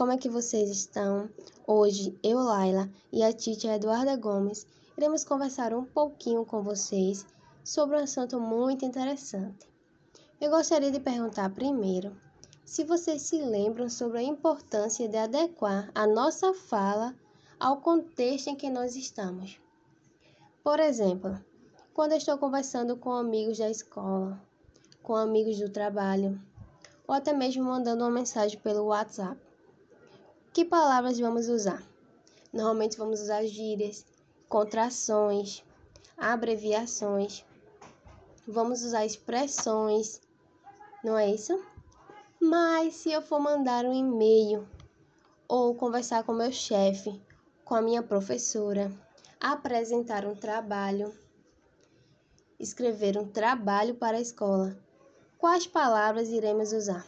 como é que vocês estão? Hoje, eu, Laila, e a Titia Eduarda Gomes iremos conversar um pouquinho com vocês sobre um assunto muito interessante. Eu gostaria de perguntar primeiro se vocês se lembram sobre a importância de adequar a nossa fala ao contexto em que nós estamos. Por exemplo, quando estou conversando com amigos da escola, com amigos do trabalho, ou até mesmo mandando uma mensagem pelo WhatsApp. Que palavras vamos usar? Normalmente vamos usar gírias, contrações, abreviações. Vamos usar expressões, não é isso? Mas se eu for mandar um e-mail ou conversar com meu chefe, com a minha professora, apresentar um trabalho, escrever um trabalho para a escola, quais palavras iremos usar?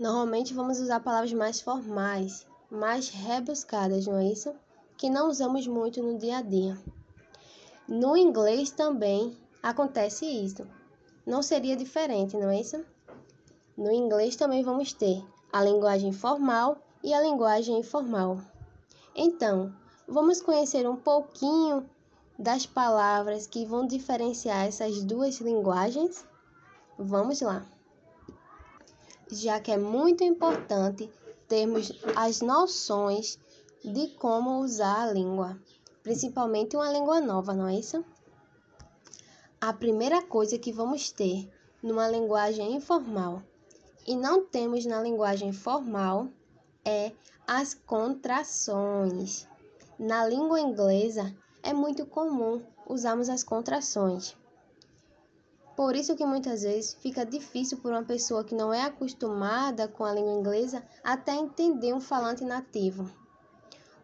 Normalmente vamos usar palavras mais formais, mais rebuscadas, não é isso? Que não usamos muito no dia a dia. No inglês também acontece isso. Não seria diferente, não é isso? No inglês também vamos ter a linguagem formal e a linguagem informal. Então, vamos conhecer um pouquinho das palavras que vão diferenciar essas duas linguagens? Vamos lá! Já que é muito importante termos as noções de como usar a língua, principalmente uma língua nova, não é isso? A primeira coisa que vamos ter numa linguagem informal e não temos na linguagem formal é as contrações. Na língua inglesa é muito comum usarmos as contrações. Por isso que muitas vezes fica difícil para uma pessoa que não é acostumada com a língua inglesa até entender um falante nativo.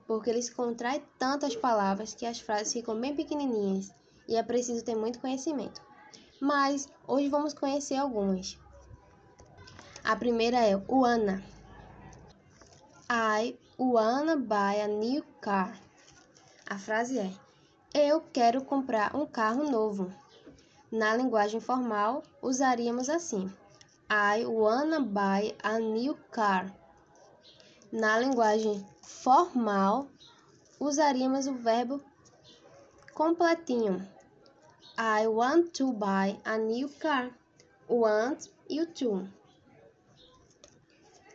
Porque eles contraem tantas palavras que as frases ficam bem pequenininhas e é preciso ter muito conhecimento. Mas hoje vamos conhecer algumas. A primeira é wanna. I wanna buy a new car. A frase é: Eu quero comprar um carro novo. Na linguagem formal, usaríamos assim: I wanna buy a new car. Na linguagem formal, usaríamos o verbo completinho. I want to buy a new car. Want e o to.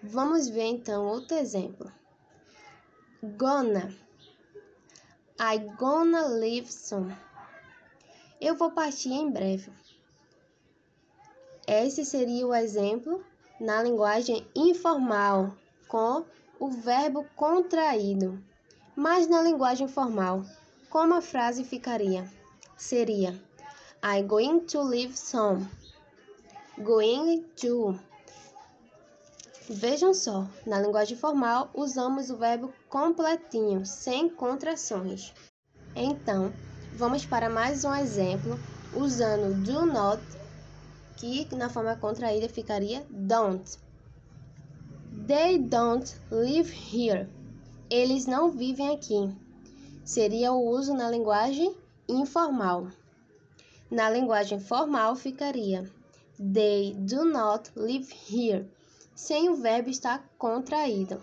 Vamos ver então outro exemplo. Gonna. I gonna leave soon. Eu vou partir em breve. Esse seria o exemplo na linguagem informal, com o verbo contraído. Mas na linguagem formal, como a frase ficaria? Seria I going to leave soon. Going to. Vejam só, na linguagem formal usamos o verbo completinho, sem contrações. Então, Vamos para mais um exemplo usando do not, que na forma contraída ficaria don't. They don't live here. Eles não vivem aqui. Seria o uso na linguagem informal. Na linguagem formal ficaria They do not live here, sem o verbo estar contraído.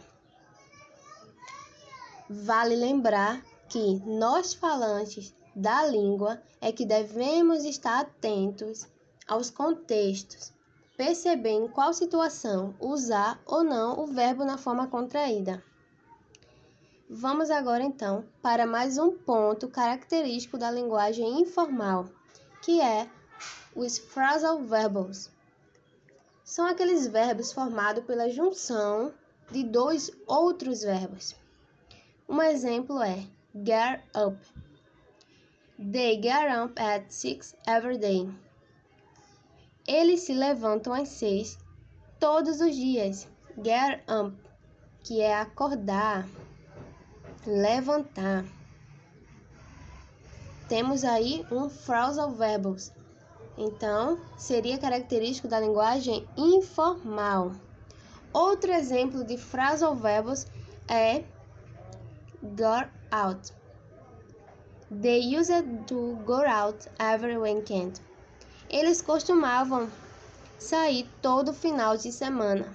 Vale lembrar que nós falantes da língua é que devemos estar atentos aos contextos, perceber em qual situação usar ou não o verbo na forma contraída. Vamos agora então para mais um ponto característico da linguagem informal, que é os phrasal verbs. São aqueles verbos formados pela junção de dois outros verbos. Um exemplo é get up, They get up at six every day. Eles se levantam às seis todos os dias. Get up, que é acordar, levantar. Temos aí um phrasal verbs. Então, seria característico da linguagem informal. Outro exemplo de phrasal verbs é go out. They used to go out every weekend. Eles costumavam sair todo final de semana.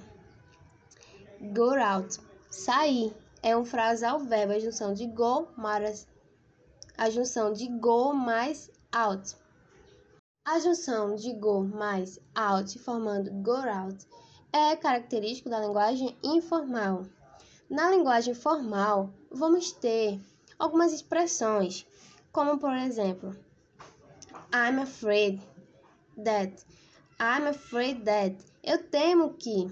Go out. Sair é um frasal verbo, a junção de go mais a junção de go mais out. A junção de go mais out, formando go out, é característico da linguagem informal. Na linguagem formal, vamos ter algumas expressões, como por exemplo, I'm afraid that. I'm afraid that. Eu temo que.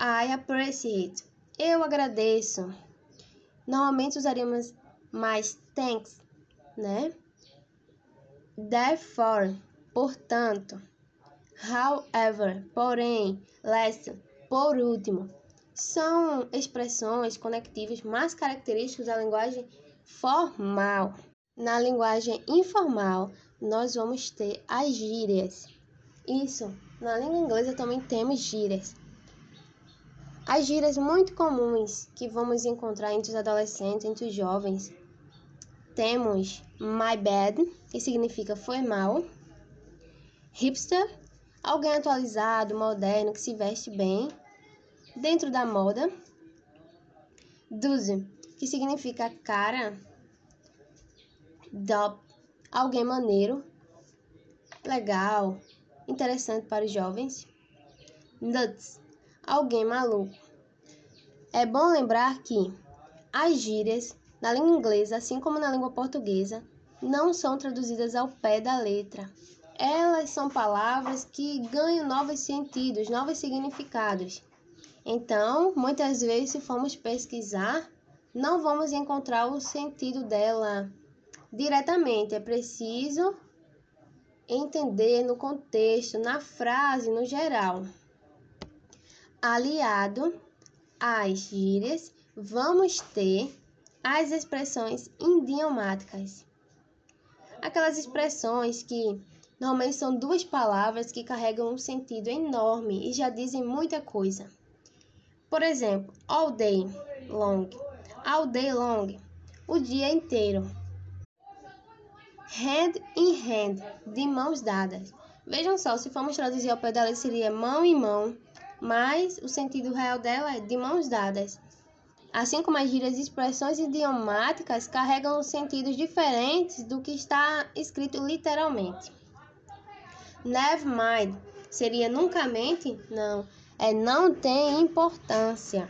I appreciate. Eu agradeço. Normalmente usaríamos mais thanks, né? Therefore, portanto. However, porém, last, por último. São expressões conectivas mais características da linguagem formal. Na linguagem informal, nós vamos ter as gírias. Isso, na língua inglesa também temos gírias. As gírias muito comuns que vamos encontrar entre os adolescentes, entre os jovens, temos my bad, que significa foi mal, hipster, alguém atualizado, moderno, que se veste bem, dentro da moda, dude, que significa cara, dope, alguém maneiro, legal, interessante para os jovens, nuts, alguém maluco. É bom lembrar que as gírias na língua inglesa, assim como na língua portuguesa, não são traduzidas ao pé da letra. Elas são palavras que ganham novos sentidos, novos significados. Então, muitas vezes, se formos pesquisar, não vamos encontrar o sentido dela diretamente. É preciso entender no contexto, na frase, no geral. Aliado às gírias, vamos ter as expressões idiomáticas. Aquelas expressões que normalmente são duas palavras que carregam um sentido enorme e já dizem muita coisa. Por exemplo, all day long, all day long, o dia inteiro. Hand in hand, de mãos dadas. Vejam só, se formos traduzir ao pé dela, seria mão em mão, mas o sentido real dela é de mãos dadas. Assim como as gírias e expressões idiomáticas carregam sentidos diferentes do que está escrito literalmente. Never mind seria nunca mente? Não, é não tem importância.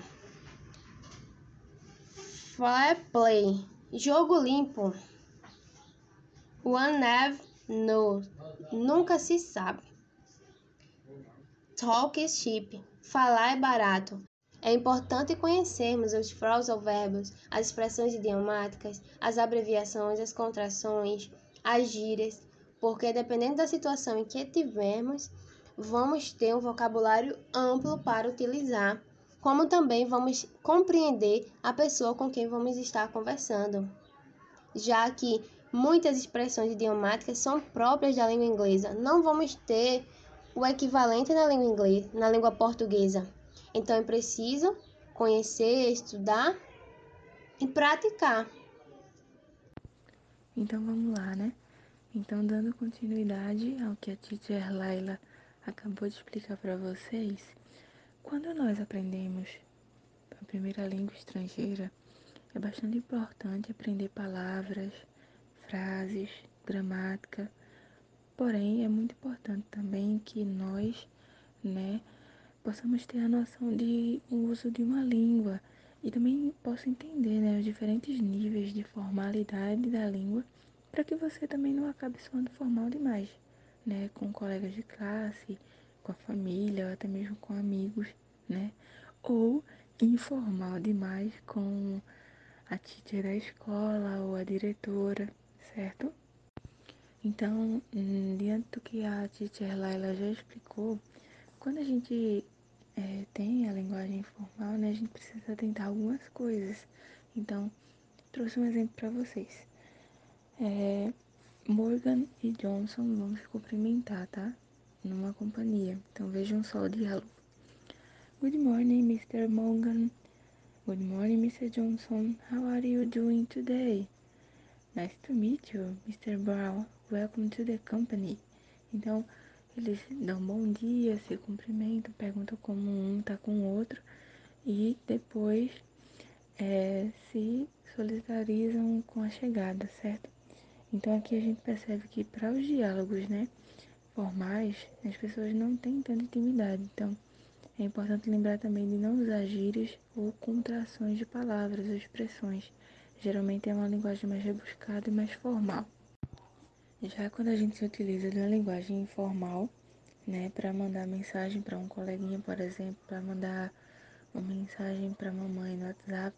Fair play, jogo limpo. One never knows, nunca se sabe. Talk is cheap, falar é barato. É importante conhecermos os phrasal verbos, as expressões idiomáticas, as abreviações, as contrações, as gírias, porque dependendo da situação em que tivermos, vamos ter um vocabulário amplo para utilizar, como também vamos compreender a pessoa com quem vamos estar conversando, já que muitas expressões idiomáticas são próprias da língua inglesa, não vamos ter o equivalente na língua inglesa, na língua portuguesa. Então é preciso conhecer, estudar e praticar. Então vamos lá, né? Então dando continuidade ao que a teacher Laila acabou de explicar para vocês, quando nós aprendemos a primeira língua estrangeira, é bastante importante aprender palavras, frases, gramática. Porém, é muito importante também que nós, né, possamos ter a noção de uso de uma língua e também possa entender né, os diferentes níveis de formalidade da língua para que você também não acabe soando formal demais, né, com colegas de classe, com a família, ou até mesmo com amigos, né, ou informal demais com a teacher da escola ou a diretora, certo? Então, hum, diante do que a teacher Laila já explicou, quando a gente é, tem a linguagem informal, né, a gente precisa tentar algumas coisas. Então, trouxe um exemplo para vocês. É, Morgan e Johnson vão se cumprimentar, tá? Numa companhia. Então, vejam só o diálogo. Good morning, Mr. Morgan. Good morning, Mr. Johnson. How are you doing today? Nice to meet you, Mr. Brown. Welcome to the company. Então, eles dão bom dia, se cumprimentam, perguntam como um tá com o outro e depois é, se solidarizam com a chegada, certo? Então aqui a gente percebe que para os diálogos, né, formais, as pessoas não têm tanta intimidade. Então é importante lembrar também de não usar gírias ou contrações de palavras ou expressões. Geralmente é uma linguagem mais rebuscada e mais formal. Já quando a gente se utiliza de uma linguagem informal, né, para mandar mensagem para um coleguinha, por exemplo, para mandar uma mensagem para mamãe no WhatsApp,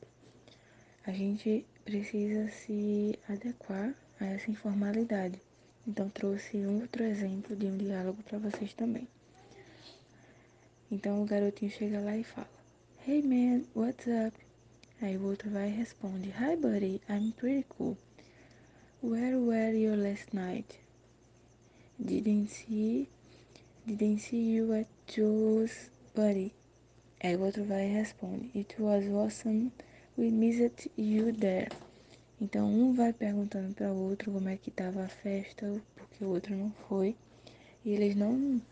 a gente precisa se adequar a essa informalidade. Então trouxe outro exemplo de um diálogo para vocês também. Então o garotinho chega lá e fala: Hey man, what's up? Aí o outro vai e responde: Hi buddy, I'm pretty cool. Where were you last night? Didn't see Didn't see you at Joe's buddy. Aí o outro vai e responde: It was awesome. We missed you there. Então um vai perguntando para o outro como é que estava a festa, porque o outro não foi. E eles não,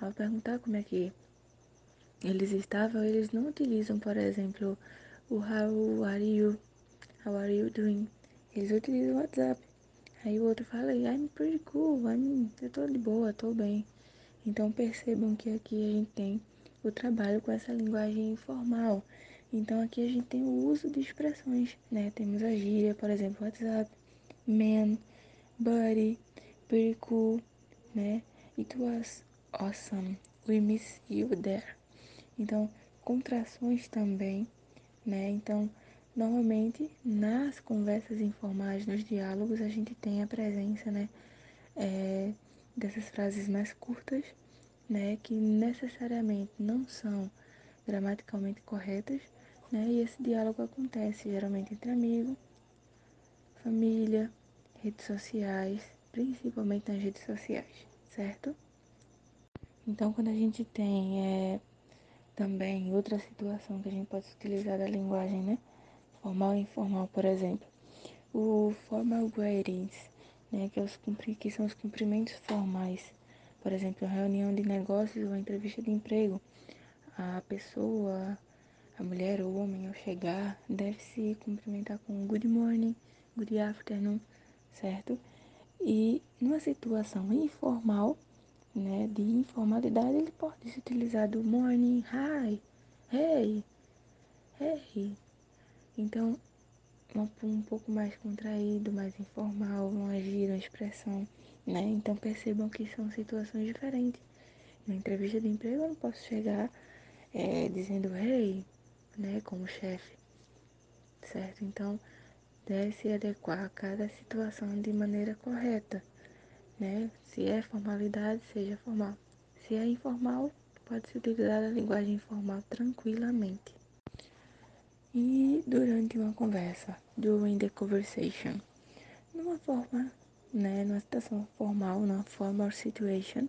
ao perguntar como é que eles estavam, eles não utilizam, por exemplo, o How are you? How are you doing? Eles utilizam o WhatsApp. Aí o outro fala, I'm pretty cool, I'm, eu tô de boa, tô bem. Então percebam que aqui a gente tem o trabalho com essa linguagem informal. Então aqui a gente tem o uso de expressões, né? Temos a gíria, por exemplo, WhatsApp, man, buddy, pretty cool, né? It was awesome, we miss you there. Então, contrações também, né? Então, normalmente nas conversas informais, nos diálogos, a gente tem a presença, né? É, dessas frases mais curtas, né? Que necessariamente não são gramaticalmente corretas, né? E esse diálogo acontece geralmente entre amigos, família, redes sociais, principalmente nas redes sociais, certo? Então, quando a gente tem é, também outra situação que a gente pode utilizar da linguagem, né? Formal e informal, por exemplo. O formal greetings, né? Que, é os, que são os cumprimentos formais. Por exemplo, reunião de negócios ou entrevista de emprego. A pessoa, a mulher ou o homem, ao chegar, deve se cumprimentar com good morning, good afternoon, certo? E numa situação informal, né, de informalidade, ele pode se utilizar do morning, hi, hey, hey. Então, um, pouco mais contraído, mais informal, uma gíria, uma expressão, né? Então percebam que são situações diferentes. Na entrevista de emprego eu não posso chegar é, dizendo hey, né, como chefe, certo? Então deve se adequar a cada situação de maneira correta né? Se é formalidade, seja formal. Se é informal, pode se utilizar a linguagem informal tranquilamente. E durante uma conversa, during the conversation, numa forma, né, numa situação formal, numa formal situation,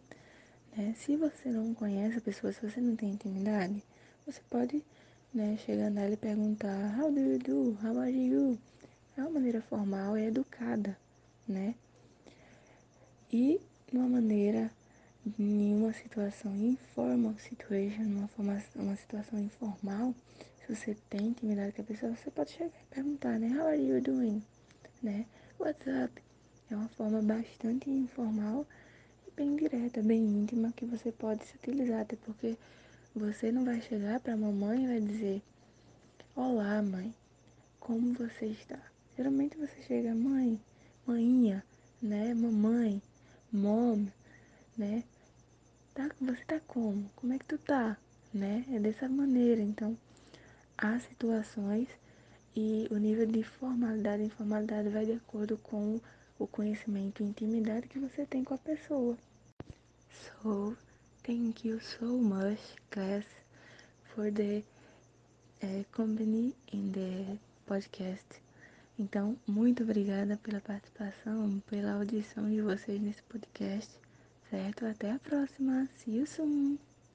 né, se você não conhece a pessoa, se você não tem intimidade, você pode, né, chegar nela e perguntar, how do you do? How are you? É uma maneira formal e educada, né? E uma maneira, em uma situação informal situation, uma, forma, uma situação informal, se você tem intimidade com a pessoa, você pode chegar e perguntar, né? How are you doing? Né? What's up? É uma forma bastante informal e bem direta, bem íntima que você pode se utilizar, até porque você não vai chegar para a mamãe e vai dizer: Olá, mãe, como você está? Geralmente você chega, mãe, mãinha, né? Mamãe, mom, né? Tá, você tá como? Como é que tu tá? Né? É dessa maneira. Então, há situações e o nível de formalidade e informalidade vai de acordo com o conhecimento e intimidade que você tem com a pessoa. So, thank you so much, class, for the uh, company in the podcast. Então, muito obrigada pela participação, pela audição de vocês nesse podcast, certo? Até a próxima. See you soon!